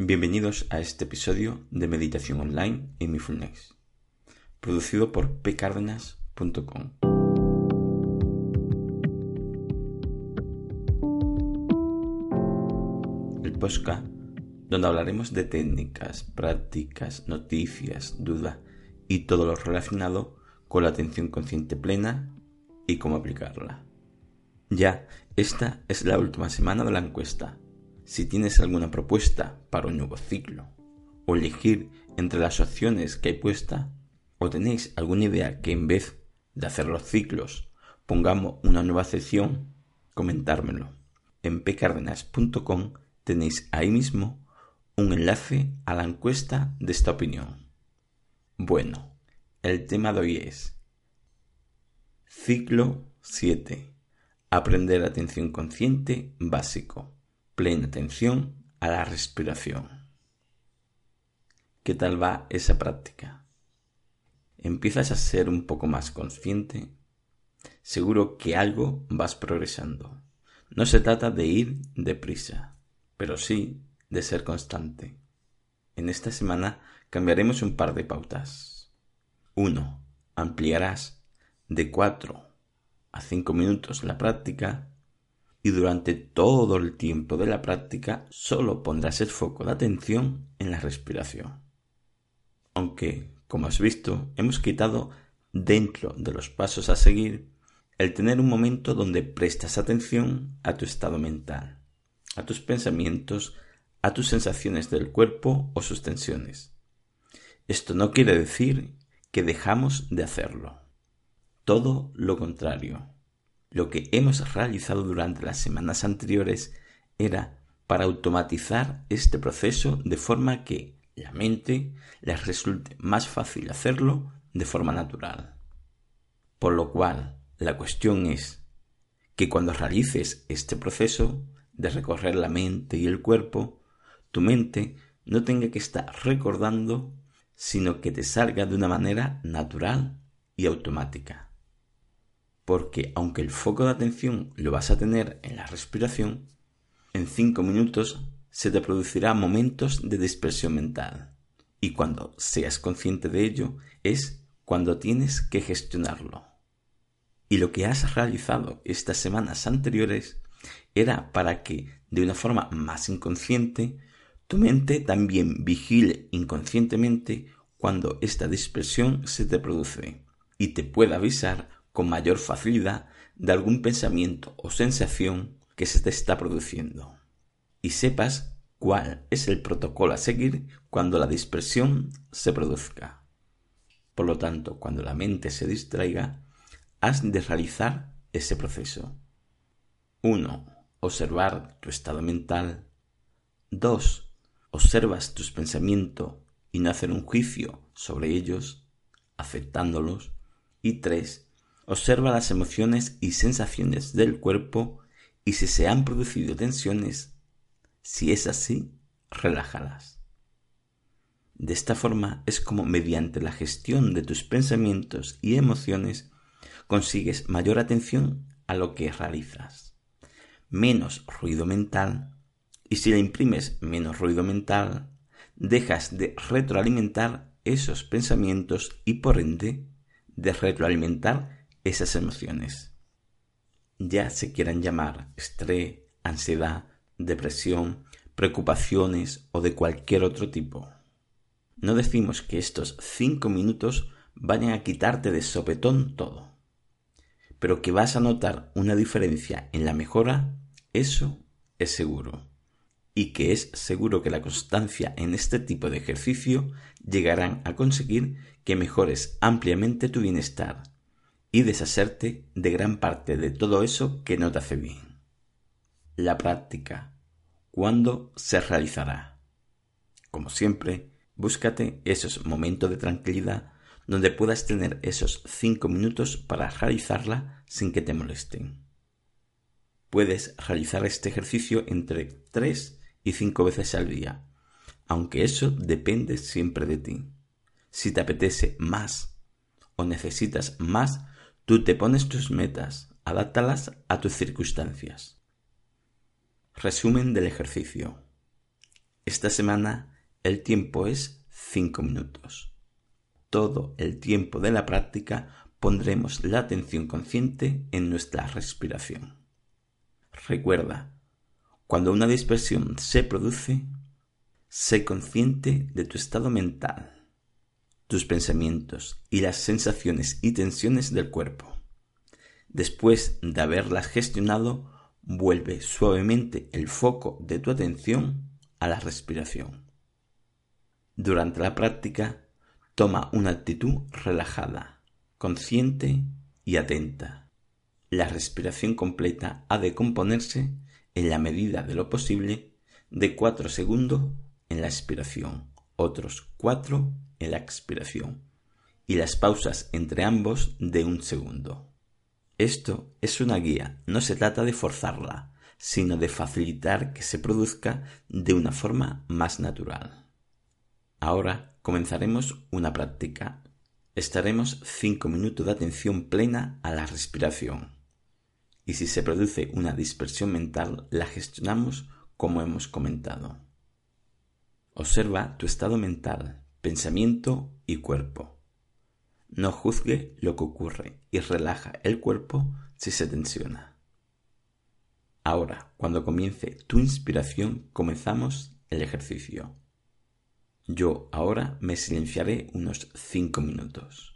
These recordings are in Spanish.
Bienvenidos a este episodio de Meditación Online en Mindfulness, producido por pcardenas.com. El podcast donde hablaremos de técnicas, prácticas, noticias, dudas y todo lo relacionado con la atención consciente plena y cómo aplicarla. Ya, esta es la última semana de la encuesta si tienes alguna propuesta para un nuevo ciclo, o elegir entre las opciones que hay puesta, o tenéis alguna idea que en vez de hacer los ciclos pongamos una nueva sección, comentármelo. En pcardenas.com tenéis ahí mismo un enlace a la encuesta de esta opinión. Bueno, el tema de hoy es Ciclo 7. Aprender atención consciente básico plena atención a la respiración. ¿Qué tal va esa práctica? ¿Empiezas a ser un poco más consciente? Seguro que algo vas progresando. No se trata de ir deprisa, pero sí de ser constante. En esta semana cambiaremos un par de pautas. 1. Ampliarás de 4 a 5 minutos la práctica y durante todo el tiempo de la práctica solo pondrás el foco de atención en la respiración. Aunque, como has visto, hemos quitado dentro de los pasos a seguir el tener un momento donde prestas atención a tu estado mental, a tus pensamientos, a tus sensaciones del cuerpo o sus tensiones. Esto no quiere decir que dejamos de hacerlo. Todo lo contrario lo que hemos realizado durante las semanas anteriores era para automatizar este proceso de forma que la mente les resulte más fácil hacerlo de forma natural. Por lo cual, la cuestión es que cuando realices este proceso de recorrer la mente y el cuerpo, tu mente no tenga que estar recordando, sino que te salga de una manera natural y automática porque aunque el foco de atención lo vas a tener en la respiración, en cinco minutos se te producirá momentos de dispersión mental. Y cuando seas consciente de ello es cuando tienes que gestionarlo. Y lo que has realizado estas semanas anteriores era para que, de una forma más inconsciente, tu mente también vigile inconscientemente cuando esta dispersión se te produce y te pueda avisar con mayor facilidad de algún pensamiento o sensación que se te está produciendo. Y sepas cuál es el protocolo a seguir cuando la dispersión se produzca. Por lo tanto, cuando la mente se distraiga, has de realizar ese proceso. 1. Observar tu estado mental. 2. Observas tus pensamientos y no hacer un juicio sobre ellos, aceptándolos. Y 3 Observa las emociones y sensaciones del cuerpo y si se han producido tensiones, si es así, relájalas. De esta forma es como mediante la gestión de tus pensamientos y emociones consigues mayor atención a lo que realizas, menos ruido mental, y si le imprimes menos ruido mental, dejas de retroalimentar esos pensamientos y por ende de retroalimentar esas emociones. Ya se quieran llamar estrés, ansiedad, depresión, preocupaciones o de cualquier otro tipo. No decimos que estos cinco minutos vayan a quitarte de sopetón todo, pero que vas a notar una diferencia en la mejora, eso es seguro. Y que es seguro que la constancia en este tipo de ejercicio llegarán a conseguir que mejores ampliamente tu bienestar y deshacerte de gran parte de todo eso que no te hace bien. La práctica. ¿Cuándo se realizará? Como siempre, búscate esos momentos de tranquilidad donde puedas tener esos cinco minutos para realizarla sin que te molesten. Puedes realizar este ejercicio entre tres y cinco veces al día, aunque eso depende siempre de ti. Si te apetece más o necesitas más, Tú te pones tus metas, adáptalas a tus circunstancias. Resumen del ejercicio. Esta semana el tiempo es 5 minutos. Todo el tiempo de la práctica pondremos la atención consciente en nuestra respiración. Recuerda, cuando una dispersión se produce, sé consciente de tu estado mental, tus pensamientos y las sensaciones y tensiones del cuerpo. Después de haberlas gestionado, vuelve suavemente el foco de tu atención a la respiración. Durante la práctica, toma una actitud relajada, consciente y atenta. La respiración completa ha de componerse, en la medida de lo posible, de cuatro segundos en la expiración, otros cuatro la expiración, y las pausas entre ambos de un segundo. Esto es una guía, no se trata de forzarla, sino de facilitar que se produzca de una forma más natural. Ahora comenzaremos una práctica. Estaremos cinco minutos de atención plena a la respiración. Y si se produce una dispersión mental, la gestionamos como hemos comentado. Observa tu estado mental, pensamiento y cuerpo. No juzgue lo que ocurre y relaja el cuerpo si se tensiona. Ahora, cuando comience tu inspiración, comenzamos el ejercicio. Yo ahora me silenciaré unos cinco minutos.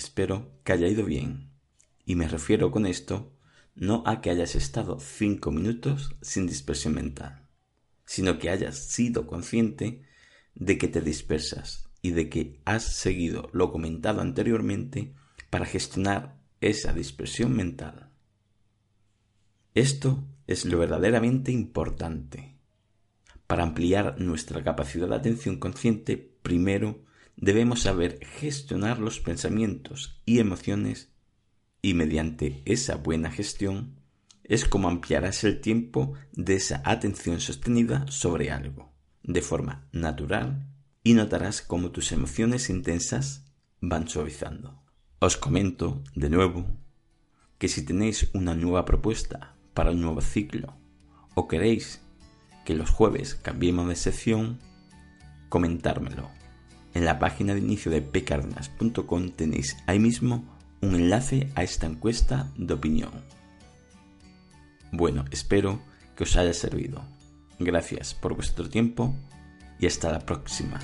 Espero que haya ido bien. Y me refiero con esto no a que hayas estado cinco minutos sin dispersión mental, sino que hayas sido consciente de que te dispersas y de que has seguido lo comentado anteriormente para gestionar esa dispersión mental. Esto es lo verdaderamente importante. Para ampliar nuestra capacidad de atención consciente, primero debemos saber gestionar los pensamientos y emociones y mediante esa buena gestión es como ampliarás el tiempo de esa atención sostenida sobre algo, de forma natural, y notarás cómo tus emociones intensas van suavizando. Os comento, de nuevo, que si tenéis una nueva propuesta para un nuevo ciclo o queréis que los jueves cambiemos de sección, comentármelo. En la página de inicio de pcardenas.com tenéis ahí mismo un enlace a esta encuesta de opinión. Bueno, espero que os haya servido. Gracias por vuestro tiempo y hasta la próxima.